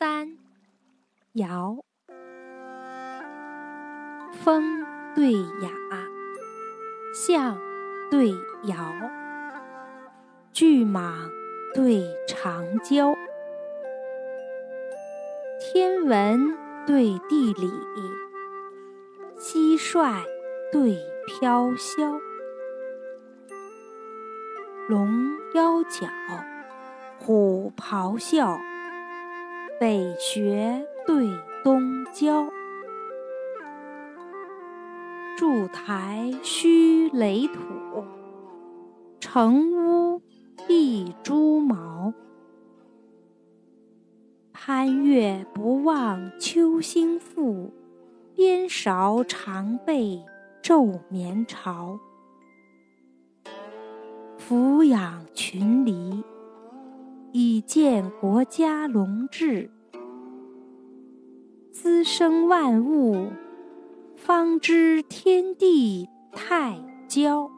三，尧。风对雅，象对尧，巨蟒对长蛟，天文对地理，蟋蟀对飘霄，龙腰角，虎咆哮，北穴对东郊。筑台须垒土，成屋必朱茅。攀月不忘秋兴复，边韶常备昼眠巢。俯仰群黎，见国家隆治；滋生万物。方知天地太交。